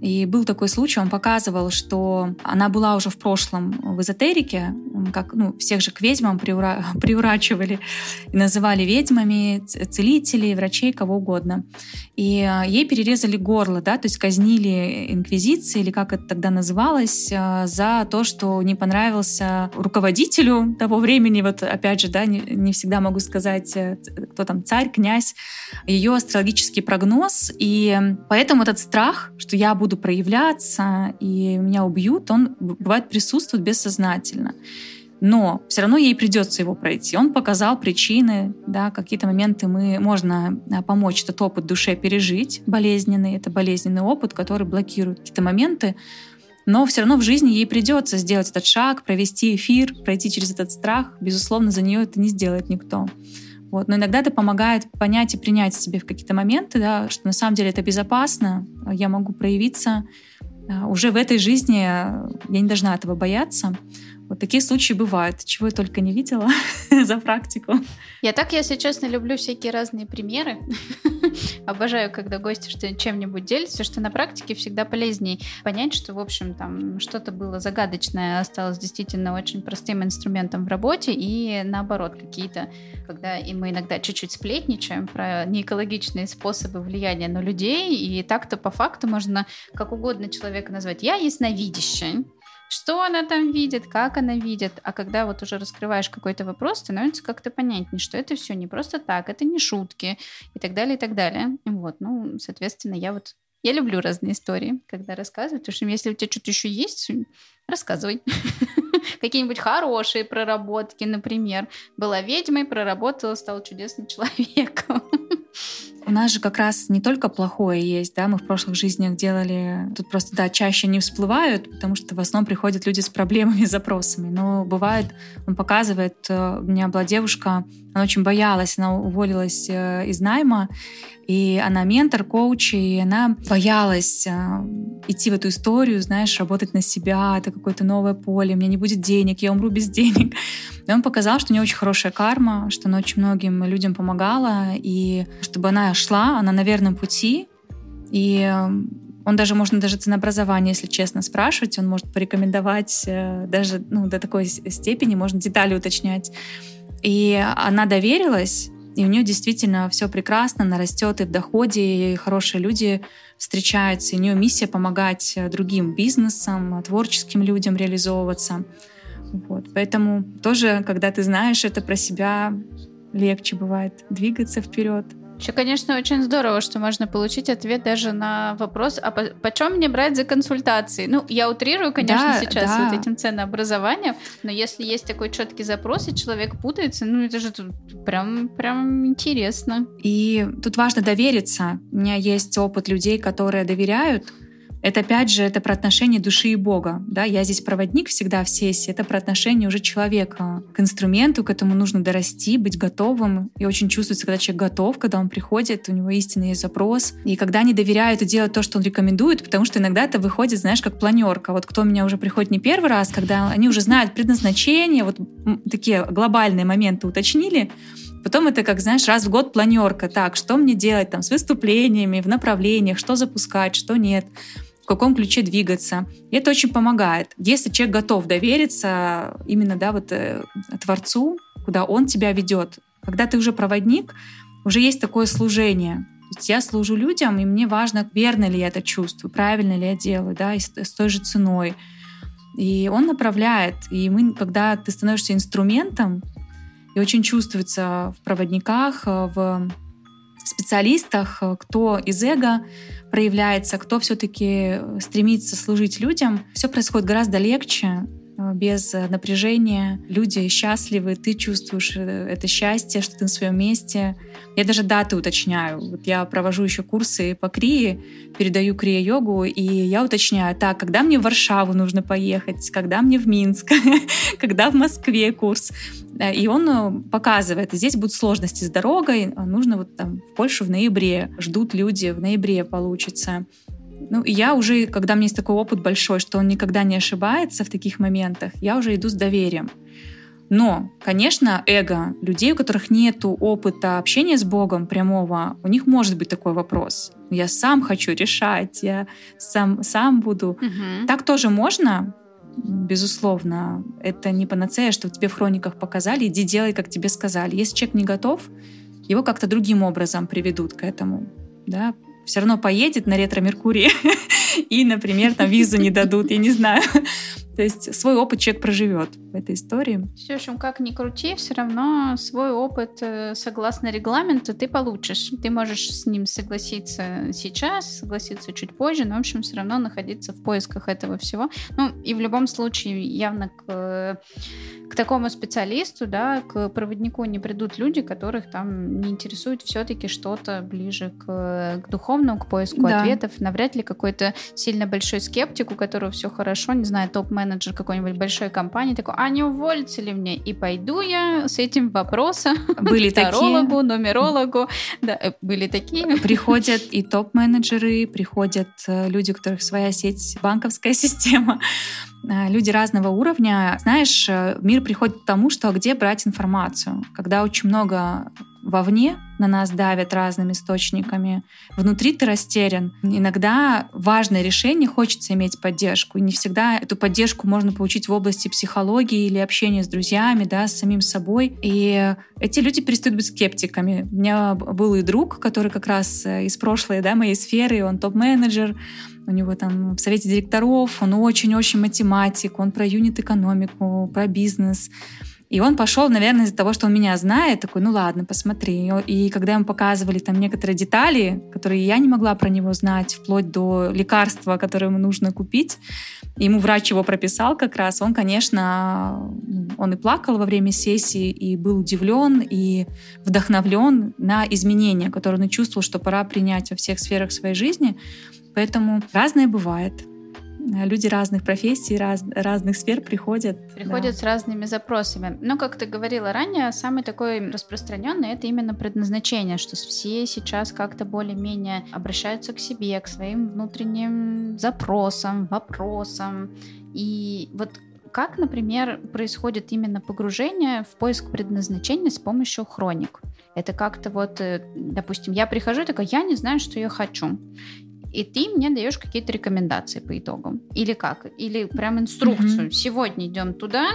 И был такой случай, он показывал, что она была уже в прошлом в эзотерике, как ну, всех же к ведьмам приура... <laughs> приурачивали и называли ведьмами, целителей, врачей, кого угодно. И а, ей перерезали горло, да, то есть казнили инквизиции, или как это тогда называлось, а, за то, что не понравился руководителю того времени, вот опять же, да, не, не всегда могу сказать, э, кто там, царь, князь, ее астрологический прогноз, и поэтому этот страх, что я буду проявляться, и меня убьют, он бывает присутствует бессознательно. но все равно ей придется его пройти. Он показал причины, да, какие-то моменты мы можно а, помочь этот опыт душе пережить болезненный, это болезненный опыт, который блокирует какие-то моменты, но все равно в жизни ей придется сделать этот шаг, провести эфир, пройти через этот страх. Безусловно, за нее это не сделает никто. Вот. Но иногда это помогает понять и принять себе в какие-то моменты, да, что на самом деле это безопасно, я могу проявиться. А, уже в этой жизни я не должна этого бояться. Вот такие случаи бывают, чего я только не видела <laughs> за практику.
Я так, если честно, люблю всякие разные примеры. <laughs> Обожаю, когда гости что чем-нибудь делятся, что на практике всегда полезнее понять, что, в общем, там что-то было загадочное, осталось действительно очень простым инструментом в работе, и наоборот, какие-то, когда и мы иногда чуть-чуть сплетничаем про неэкологичные способы влияния на людей, и так-то по факту можно как угодно человека назвать. Я ясновидящая, что она там видит, как она видит. А когда вот уже раскрываешь какой-то вопрос, становится как-то понятнее, что это все не просто так, это не шутки и так далее, и так далее. Вот, ну, соответственно, я вот я люблю разные истории, когда рассказываю, потому что если у тебя что-то еще есть, рассказывай. <laughs> Какие-нибудь хорошие проработки, например. Была ведьмой, проработала, стала чудесным человеком.
У нас же как раз не только плохое есть, да, мы в прошлых жизнях делали, тут просто, да, чаще не всплывают, потому что в основном приходят люди с проблемами, запросами. Но бывает, он показывает, э, у меня была девушка, она очень боялась, она уволилась э, из найма, и она ментор, коуч, и она боялась э, идти в эту историю, знаешь, работать на себя, это какое-то новое поле, у меня не будет денег, я умру без <laughs> денег. И он показал, что у нее очень хорошая карма, что она очень многим людям помогала, и чтобы она шла, она на верном пути, и э, он даже, можно даже ценообразование, если честно, спрашивать, он может порекомендовать э, даже ну, до такой степени, можно детали уточнять. И она доверилась, и у нее действительно все прекрасно, она растет и в доходе, и хорошие люди встречаются, и у нее миссия помогать э, другим бизнесам, творческим людям реализовываться. Вот. Поэтому тоже, когда ты знаешь это про себя, легче бывает двигаться вперед.
Еще, конечно, очень здорово, что можно получить ответ даже на вопрос, а по почем мне брать за консультации? Ну, я утрирую, конечно, да, сейчас да. вот этим ценообразованием, но если есть такой четкий запрос, и человек путается, ну, это же прям, прям интересно.
И тут важно довериться. У меня есть опыт людей, которые доверяют, это опять же, это про отношение души и Бога. Да? Я здесь проводник всегда в сессии. Это про отношение уже человека к инструменту, к этому нужно дорасти, быть готовым. И очень чувствуется, когда человек готов, когда он приходит, у него истинный запрос. И когда они доверяют и делают то, что он рекомендует, потому что иногда это выходит, знаешь, как планерка. Вот кто у меня уже приходит не первый раз, когда они уже знают предназначение, вот такие глобальные моменты уточнили, Потом это, как знаешь, раз в год планерка. Так, что мне делать там с выступлениями, в направлениях, что запускать, что нет в каком ключе двигаться. И это очень помогает. Если человек готов довериться именно да, вот, э, Творцу, куда он тебя ведет, когда ты уже проводник, уже есть такое служение. То есть я служу людям, и мне важно, верно ли я это чувствую, правильно ли я делаю, да, и с, с той же ценой. И он направляет. И мы, когда ты становишься инструментом, и очень чувствуется в проводниках, э, в специалистах, э, кто из эго проявляется, кто все-таки стремится служить людям, все происходит гораздо легче, э, без напряжения. Люди счастливы, ты чувствуешь э, это счастье, что ты на своем месте. Я даже даты уточняю. Вот я провожу еще курсы по крии, передаю крия-йогу, и я уточняю, так, когда мне в Варшаву нужно поехать, когда мне в Минск, <laughs> когда в Москве курс. Э, и он э, показывает, здесь будут сложности с дорогой, нужно вот там в Польшу в ноябре, ждут люди, в ноябре получится. Ну, и я уже, когда у меня есть такой опыт большой, что он никогда не ошибается в таких моментах, я уже иду с доверием. Но, конечно, эго людей, у которых нет опыта общения с Богом прямого, у них может быть такой вопрос. Я сам хочу решать, я сам, сам буду. Угу. Так тоже можно, безусловно, это не панацея, что тебе в хрониках показали, иди делай, как тебе сказали. Если человек не готов, его как-то другим образом приведут к этому. Да? Все равно поедет на ретро-меркурии <laughs> и, например, там визу не дадут, я не знаю. То есть свой опыт человек проживет в этой истории.
В общем, как ни крути, все равно свой опыт, э, согласно регламенту, ты получишь. Ты можешь с ним согласиться сейчас, согласиться чуть позже, но, в общем, все равно находиться в поисках этого всего. Ну, и в любом случае, явно к к такому специалисту, да, к проводнику не придут люди, которых там не интересует все-таки что-то ближе к, к духовному, к поиску да. ответов. Навряд ли какой-то сильно большой скептик, у которого все хорошо, не знаю, топ-менеджер какой-нибудь большой компании, такой, а не уволится ли мне? И пойду я с этим вопросом <laughs>
были к тарологу,
нумерологу. Да, э, были такие.
Приходят и топ-менеджеры, приходят э, люди, у которых своя сеть, банковская <laughs> система, люди разного уровня. Знаешь, мир приходит к тому, что где брать информацию. Когда очень много вовне на нас давят разными источниками, внутри ты растерян. Иногда важное решение хочется иметь поддержку, и не всегда эту поддержку можно получить в области психологии или общения с друзьями, да, с самим собой. И эти люди перестают быть скептиками. У меня был и друг, который как раз э, из прошлой да, моей сферы, он топ-менеджер, у него там в совете директоров, он очень-очень математик, он про юнит-экономику, про бизнес. И он пошел, наверное, из-за того, что он меня знает, такой, ну ладно, посмотри. И когда ему показывали там некоторые детали, которые я не могла про него знать, вплоть до лекарства, которое ему нужно купить, ему врач его прописал как раз, он, конечно, он и плакал во время сессии, и был удивлен, и вдохновлен на изменения, которые он чувствовал, что пора принять во всех сферах своей жизни. Поэтому разное бывает. Люди разных профессий, раз, разных сфер приходят.
Приходят да. с разными запросами. Но, как ты говорила ранее, самый такой распространенный это именно предназначение, что все сейчас как-то более-менее обращаются к себе, к своим внутренним запросам, вопросам. И вот как, например, происходит именно погружение в поиск предназначения с помощью хроник? Это как-то вот, э, допустим, я прихожу и такая, я не знаю, что я хочу и ты мне даешь какие-то рекомендации по итогам. Или как? Или прям инструкцию. Mm-hmm. Сегодня идем туда,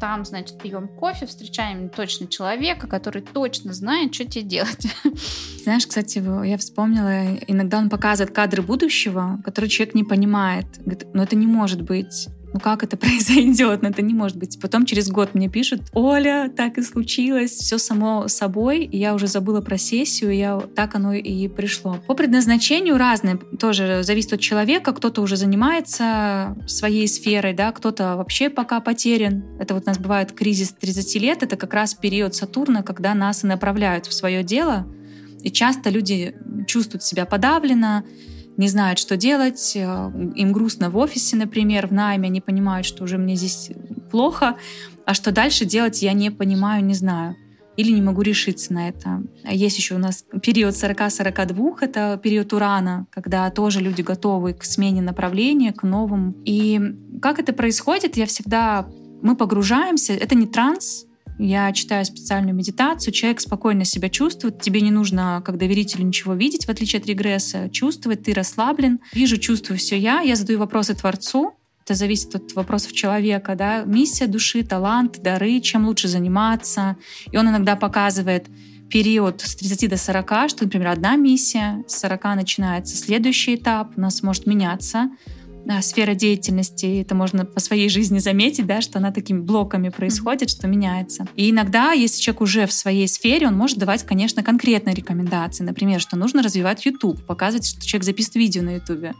там, значит, пьем кофе, встречаем точно человека, который точно знает, что тебе делать. <laughs>
Знаешь, кстати, я вспомнила, иногда он показывает кадры будущего, которые человек не понимает. Говорит, ну это не может быть ну как это произойдет, ну это не может быть. Потом через год мне пишут, Оля, так и случилось, все само собой, и я уже забыла про сессию, и я, так оно и пришло. По предназначению разное, тоже зависит от человека, кто-то уже занимается своей сферой, да, кто-то вообще пока потерян. Это вот у нас бывает кризис 30 лет, это как раз период Сатурна, когда нас и направляют в свое дело, и часто люди чувствуют себя подавленно, не знают, что делать, э, им грустно в офисе, например, в найме, они понимают, что уже мне здесь плохо, а что дальше делать, я не понимаю, не знаю или не могу решиться на это. Есть еще у нас период 40-42, это период Урана, когда тоже люди готовы к смене направления, к новым. И как это происходит, я всегда... Мы погружаемся, это не транс, я читаю специальную медитацию, человек спокойно себя чувствует, тебе не нужно как доверителю ничего видеть, в отличие от регресса, чувствовать, ты расслаблен. Вижу, чувствую все я, я задаю вопросы Творцу, это зависит от вопросов человека, да, миссия души, талант, дары, чем лучше заниматься. И он иногда показывает период с 30 до 40, что, например, одна миссия, с 40 начинается следующий этап, у нас может меняться сфера деятельности, это можно по своей жизни заметить, да, что она такими блоками происходит, что меняется. И иногда, если человек уже в своей сфере, он может давать, конечно, конкретные рекомендации. Например, что нужно развивать YouTube, показывать, что человек записывает видео на YouTube,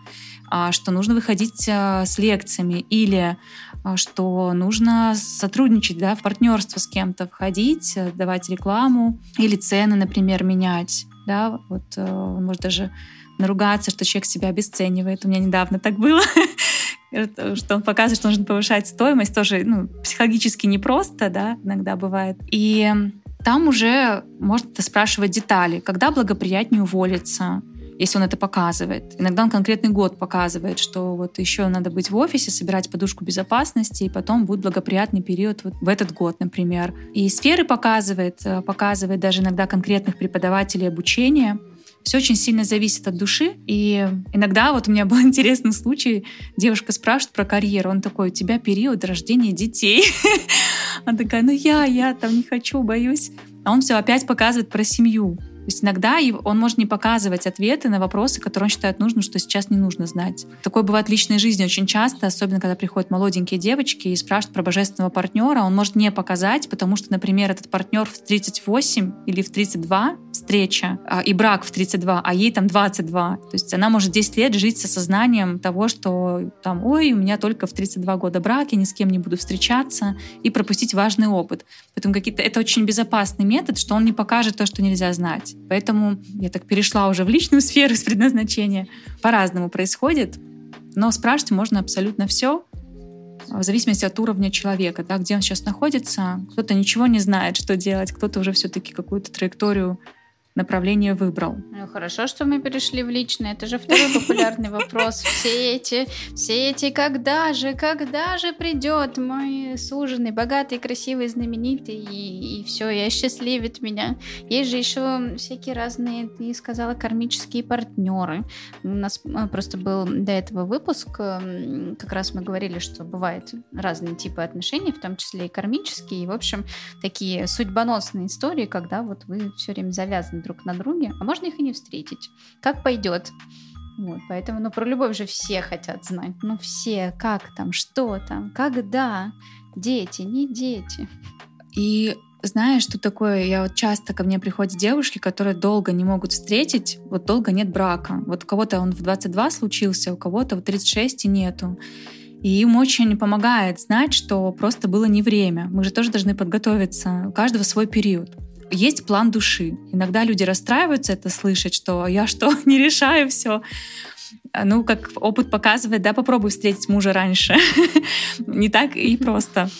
а, что нужно выходить а, с лекциями или а, что нужно сотрудничать, да, в партнерство с кем-то входить, давать рекламу или цены, например, менять. Да, вот э, может даже наругаться, что человек себя обесценивает. У меня недавно так было <laughs> что он показывает, что нужно повышать стоимость, тоже ну, психологически непросто, да, иногда бывает. И там уже можно спрашивать детали, когда благоприятнее уволиться, если он это показывает. Иногда он конкретный год показывает, что вот еще надо быть в офисе, собирать подушку безопасности, и потом будет благоприятный период вот в этот год, например. И сферы показывает, э, показывает даже иногда конкретных преподавателей обучения, все очень сильно зависит от души. И иногда вот у меня был <laughs> интересный случай. Девушка спрашивает про карьеру. Он такой, у тебя период рождения детей. <laughs> Она такая, ну я, я там не хочу, боюсь. А он все опять показывает про семью. То есть иногда он может не показывать ответы на вопросы, которые он считает нужным, что сейчас не нужно знать. Такое бывает в личной жизни очень часто, особенно когда приходят молоденькие девочки и спрашивают про божественного партнера. Он может не показать, потому что, например, этот партнер в 38 или в 32 встреча, а, и брак в 32, а ей там 22. То есть она может 10 лет жить со сознанием того, что там, ой, у меня только в 32 года брак, я ни с кем не буду встречаться, и пропустить важный опыт. Поэтому какие-то это очень безопасный метод, что он не покажет то, что нельзя знать. Поэтому я так перешла уже в личную <laughs> сферу с предназначения. По-разному происходит. Но спрашивать можно абсолютно все, в зависимости от уровня человека, да, где он сейчас находится. Кто-то ничего не знает, что делать, кто-то уже все-таки какую-то траекторию направление выбрал.
Ну, хорошо, что мы перешли в личное. Это же второй популярный вопрос. Все эти, все эти, когда же, когда же придет мой суженый, богатый, красивый, знаменитый, и, и все, и осчастливит меня. Есть же еще всякие разные, ты сказала, кармические партнеры. У нас э, просто был до этого выпуск, как раз мы говорили, что бывают разные типы отношений, в том числе и кармические, и, в общем, такие судьбоносные истории, когда вот вы все время завязаны друг на друге, а можно их и не встретить. Как пойдет. Вот, поэтому, ну, про любовь же все хотят знать. Ну, все, как там, что там, когда. Дети, не дети.
И знаешь, что такое? Я вот часто ко мне приходят девушки, которые долго не могут встретить, вот долго нет брака. Вот у кого-то он в 22 случился, у кого-то в 36 и нету. И им очень помогает знать, что просто было не время. Мы же тоже должны подготовиться. У каждого свой период есть план души. Иногда люди расстраиваются это слышать, что я что, <laughs> не решаю все. Ну, как опыт показывает, да, попробуй встретить мужа раньше. <laughs> Не так и просто.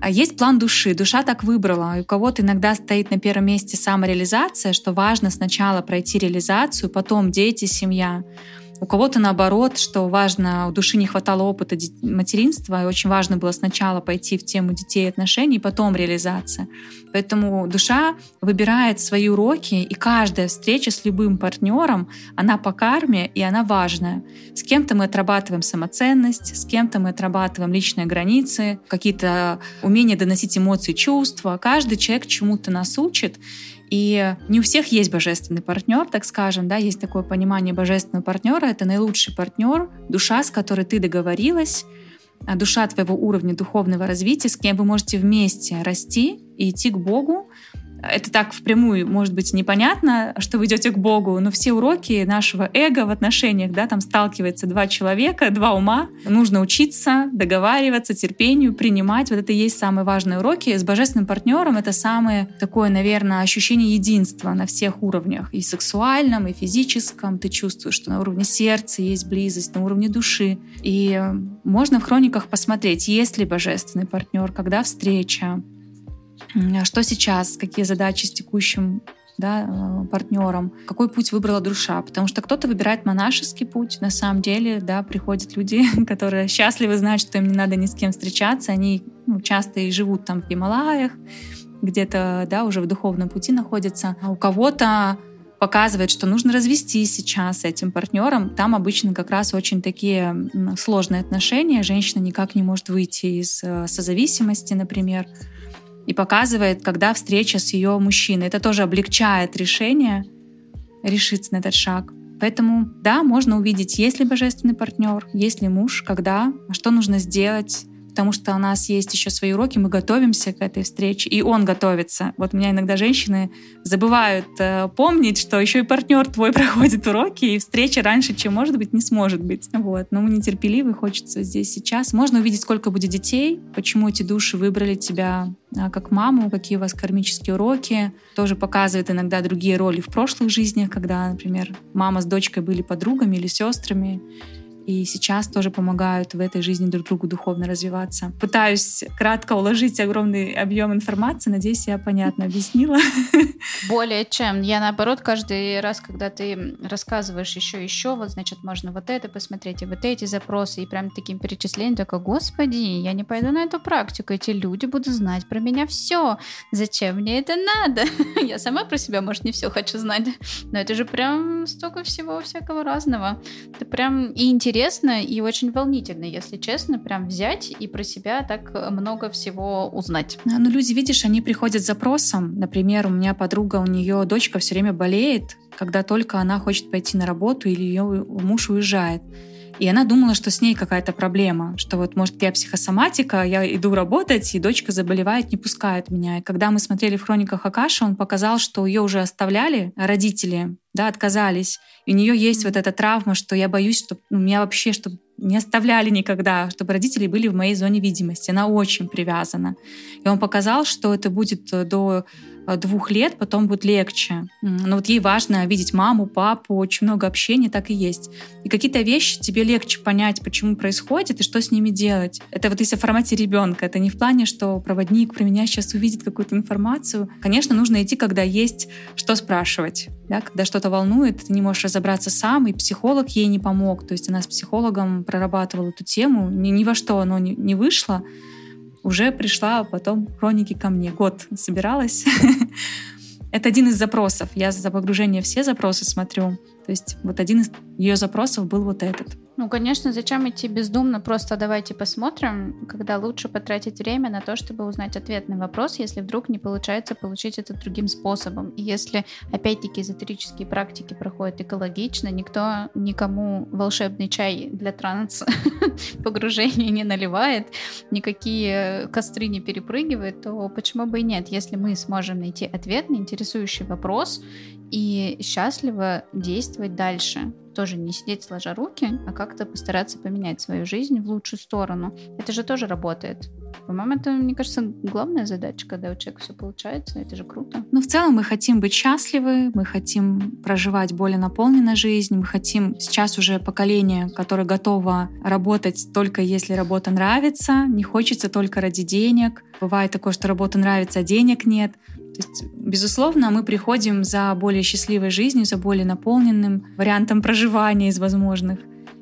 А есть план души. Душа так выбрала. И у кого-то иногда стоит на первом месте самореализация, что важно сначала пройти реализацию, потом дети, семья. У кого-то наоборот, что важно, у души не хватало опыта материнства, и очень важно было сначала пойти в тему детей и отношений, потом реализация. Поэтому душа выбирает свои уроки, и каждая встреча с любым партнером, она по карме, и она важная. С кем-то мы отрабатываем самоценность, с кем-то мы отрабатываем личные границы, какие-то умения доносить эмоции, чувства. Каждый человек чему-то нас учит, и не у всех есть божественный партнер, так скажем, да, есть такое понимание божественного партнера, это наилучший партнер, душа, с которой ты договорилась, а душа твоего уровня духовного развития, с кем вы можете вместе расти и идти к Богу, это так впрямую может быть непонятно, что вы идете к Богу, но все уроки нашего эго в отношениях, да, там сталкивается два человека, два ума, нужно учиться, договариваться, терпению, принимать. Вот это и есть самые важные уроки. С божественным партнером это самое такое, наверное, ощущение единства на всех уровнях, и сексуальном, и физическом. Ты чувствуешь, что на уровне сердца есть близость, на уровне души. И можно в хрониках посмотреть, есть ли божественный партнер, когда встреча, что сейчас, какие задачи с текущим да, э, партнером, какой путь выбрала душа. Потому что кто-то выбирает монашеский путь. На самом деле, да, приходят люди, <laughs> которые счастливы знать, что им не надо ни с кем встречаться. Они ну, часто и живут там в Гималаях, где-то, да, уже в духовном пути находятся. А у кого-то показывает, что нужно развестись сейчас с этим партнером. Там обычно как раз очень такие сложные отношения. Женщина никак не может выйти из э, созависимости, например и показывает, когда встреча с ее мужчиной. Это тоже облегчает решение решиться на этот шаг. Поэтому, да, можно увидеть, есть ли божественный партнер, есть ли муж, когда, что нужно сделать, потому что у нас есть еще свои уроки, мы готовимся к этой встрече, и он готовится. Вот у меня иногда женщины забывают э, помнить, что еще и партнер твой <laughs> проходит уроки, и встреча раньше, чем может быть, не сможет быть. Вот. Но мы нетерпеливы, хочется здесь сейчас. Можно увидеть, сколько будет детей, почему эти души выбрали тебя а, как маму, какие у вас кармические уроки. Тоже показывает иногда другие роли в прошлых жизнях, когда, например, мама с дочкой были подругами или сестрами и сейчас тоже помогают в этой жизни друг другу духовно развиваться. Пытаюсь кратко уложить огромный объем информации, надеюсь, я понятно объяснила.
Более чем. Я наоборот, каждый раз, когда ты рассказываешь еще еще, вот значит, можно вот это посмотреть, и вот эти запросы, и прям таким перечислением, только, господи, я не пойду на эту практику, эти люди будут знать про меня все. Зачем мне это надо? <laughs> Я сама про себя, может, не все хочу знать, но это же прям столько всего всякого разного. Это прям и интересно интересно и очень волнительно, если честно, прям взять и про себя так много всего узнать.
Ну, люди, видишь, они приходят с запросом. Например, у меня подруга, у нее дочка все время болеет, когда только она хочет пойти на работу или ее муж уезжает. И она думала, что с ней какая-то проблема, что вот, может, я психосоматика, я иду работать, и дочка заболевает, не пускает меня. И когда мы смотрели в хрониках Акаши, он показал, что ее уже оставляли родители, да, отказались. И у нее есть вот эта травма, что я боюсь, что у меня вообще, чтобы не оставляли никогда, чтобы родители были в моей зоне видимости. Она очень привязана. И он показал, что это будет э, до двух лет, потом будет легче. Но вот ей важно видеть маму, папу, очень много общения, так и есть. И какие-то вещи тебе легче понять, почему происходит и что с ними делать. Это вот если в формате ребенка. Это не в плане, что проводник про меня сейчас увидит какую-то информацию. Конечно, нужно идти, когда есть что спрашивать. Да? Когда что-то волнует, ты не можешь разобраться сам, и психолог ей не помог. То есть она с психологом прорабатывала эту тему. Ни, ни во что оно не, не вышло уже пришла потом хроники ко мне. Год собиралась. <laughs> Это один из запросов. Я за погружение все запросы смотрю. То есть вот один из ее запросов был вот этот.
Ну, конечно, зачем идти бездумно, просто давайте посмотрим, когда лучше потратить время на то, чтобы узнать ответ на вопрос, если вдруг не получается получить это другим способом. И если, опять-таки, эзотерические практики проходят экологично, никто никому волшебный чай для транс <laughs> погружения не наливает, никакие костры не перепрыгивает, то почему бы и нет, если мы сможем найти ответ на интересующий вопрос и счастливо действовать дальше тоже не сидеть сложа руки, а как-то постараться поменять свою жизнь в лучшую сторону. Это же тоже работает. По-моему, это, мне кажется, главная задача, когда у человека все получается. Это же круто.
Ну, в целом мы хотим быть счастливы, мы хотим проживать более наполненную жизнь, мы хотим сейчас уже поколение, которое готово работать только если работа нравится, не хочется только ради денег. Бывает такое, что работа нравится, а денег нет. То есть, безусловно, мы приходим за более счастливой жизнью, за более наполненным вариантом проживания из возможных.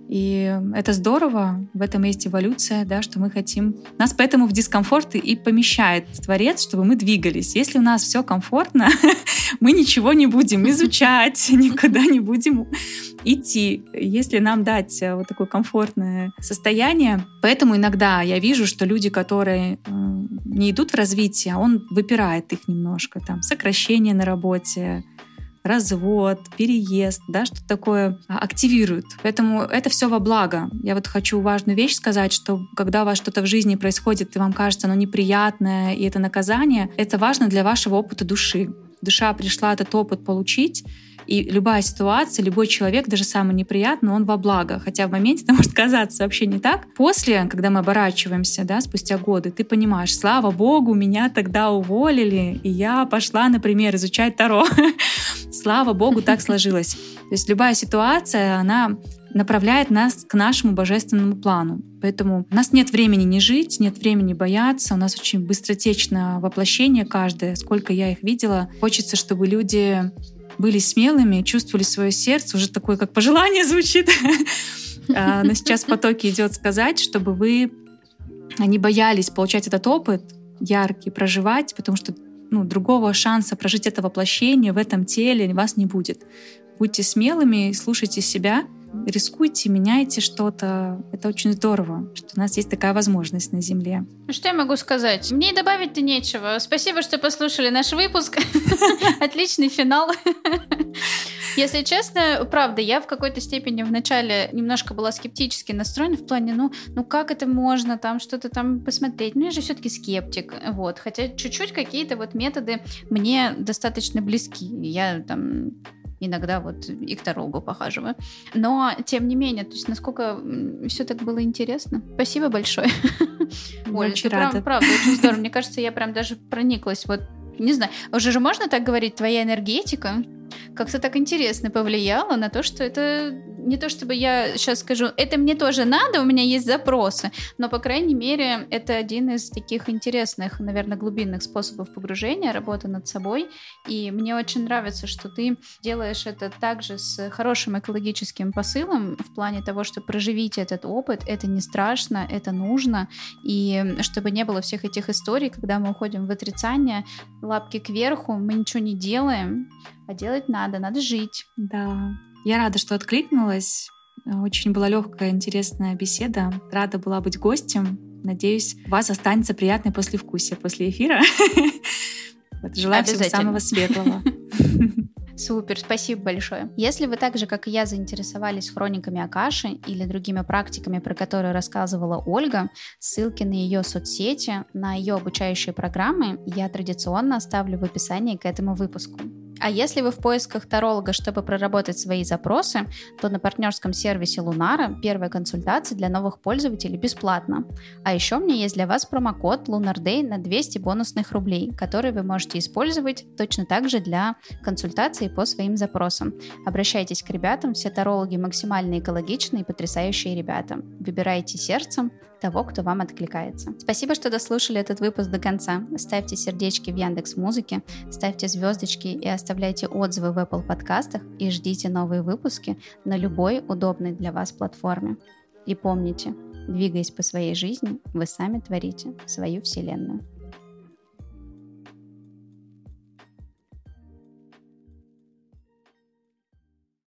И это здорово, в этом есть эволюция, да, что мы хотим. Нас поэтому в дискомфорт и помещает Творец, чтобы мы двигались. Если у нас все комфортно, <laughs> мы ничего не будем изучать, <laughs> никуда не будем идти, если нам дать э, вот такое комфортное состояние. Поэтому иногда я вижу, что люди, которые не идут в развитие, он выпирает их немножко. Там сокращение на работе, развод, переезд, да, что такое а, активирует. Поэтому это все во благо. Я вот хочу важную вещь сказать, что когда у вас что-то в жизни происходит, и вам кажется оно неприятное, и это наказание, это важно для вашего опыта души. Душа пришла этот опыт получить, и любая ситуация, любой человек, даже самый неприятный, он во благо. Хотя в моменте это <laughs> может казаться вообще не так. После, когда мы оборачиваемся, да, спустя годы, ты понимаешь, слава богу, меня тогда уволили, и я пошла, например, изучать Таро. <laughs> слава богу, так сложилось. То есть любая ситуация, она направляет нас к нашему божественному плану. Поэтому у нас нет времени не жить, нет времени бояться. У нас очень быстротечно воплощение каждое. Сколько я их видела. Хочется, чтобы люди были смелыми, чувствовали свое сердце, уже такое, как пожелание звучит. А, но сейчас в потоке идет сказать, чтобы вы не боялись получать этот опыт яркий, проживать, потому что ну, другого шанса прожить это воплощение в этом теле вас не будет. Будьте смелыми, слушайте себя, рискуйте, меняйте что-то. Это очень здорово, что у нас есть такая возможность на Земле.
Ну, что я могу сказать? Мне добавить-то нечего. Спасибо, что послушали наш выпуск. <laughs> Отличный финал. Если честно, правда, я в какой-то степени вначале немножко была скептически настроена в плане, ну, ну как это можно там что-то там посмотреть? Ну, я же все-таки скептик, вот. Хотя чуть-чуть какие-то вот методы мне достаточно близки. Я там иногда вот и к тарологу похаживаю. Но, тем не менее, то есть насколько все так было интересно. Спасибо большое.
Оль, <laughs> очень рада.
правда, очень здорово. Мне <laughs> кажется, я прям даже прониклась вот не знаю, уже же можно так говорить, твоя энергетика как-то так интересно повлияла на то, что это не то чтобы я сейчас скажу, это мне тоже надо, у меня есть запросы, но, по крайней мере, это один из таких интересных, наверное, глубинных способов погружения, работы над собой, и мне очень нравится, что ты делаешь это также с хорошим экологическим посылом в плане того, что проживите этот опыт, это не страшно, это нужно, и чтобы не было всех этих историй, когда мы уходим в отрицание, лапки кверху, мы ничего не делаем, а делать надо, надо жить.
Да, я рада, что откликнулась. Очень была легкая, интересная беседа. Рада была быть гостем. Надеюсь, у вас останется приятное послевкусие после эфира. <laughs> Желаю всего самого светлого. <laughs>
Супер, спасибо большое. Если вы так же, как и я, заинтересовались хрониками Акаши или другими практиками, про которые рассказывала Ольга, ссылки на ее соцсети, на ее обучающие программы я традиционно оставлю в описании к этому выпуску. А если вы в поисках таролога, чтобы проработать свои запросы, то на партнерском сервисе Лунара первая консультация для новых пользователей бесплатна. А еще у меня есть для вас промокод LunarDay на 200 бонусных рублей, который вы можете использовать точно так же для консультации по своим запросам. Обращайтесь к ребятам, все тарологи максимально экологичные и потрясающие ребята. Выбирайте сердцем, того, кто вам откликается. Спасибо, что дослушали этот выпуск до конца. Ставьте сердечки в Яндекс Музыке, ставьте звездочки и оставляйте отзывы в Apple подкастах и ждите новые выпуски на любой удобной для вас платформе. И помните, двигаясь по своей жизни, вы сами творите свою вселенную.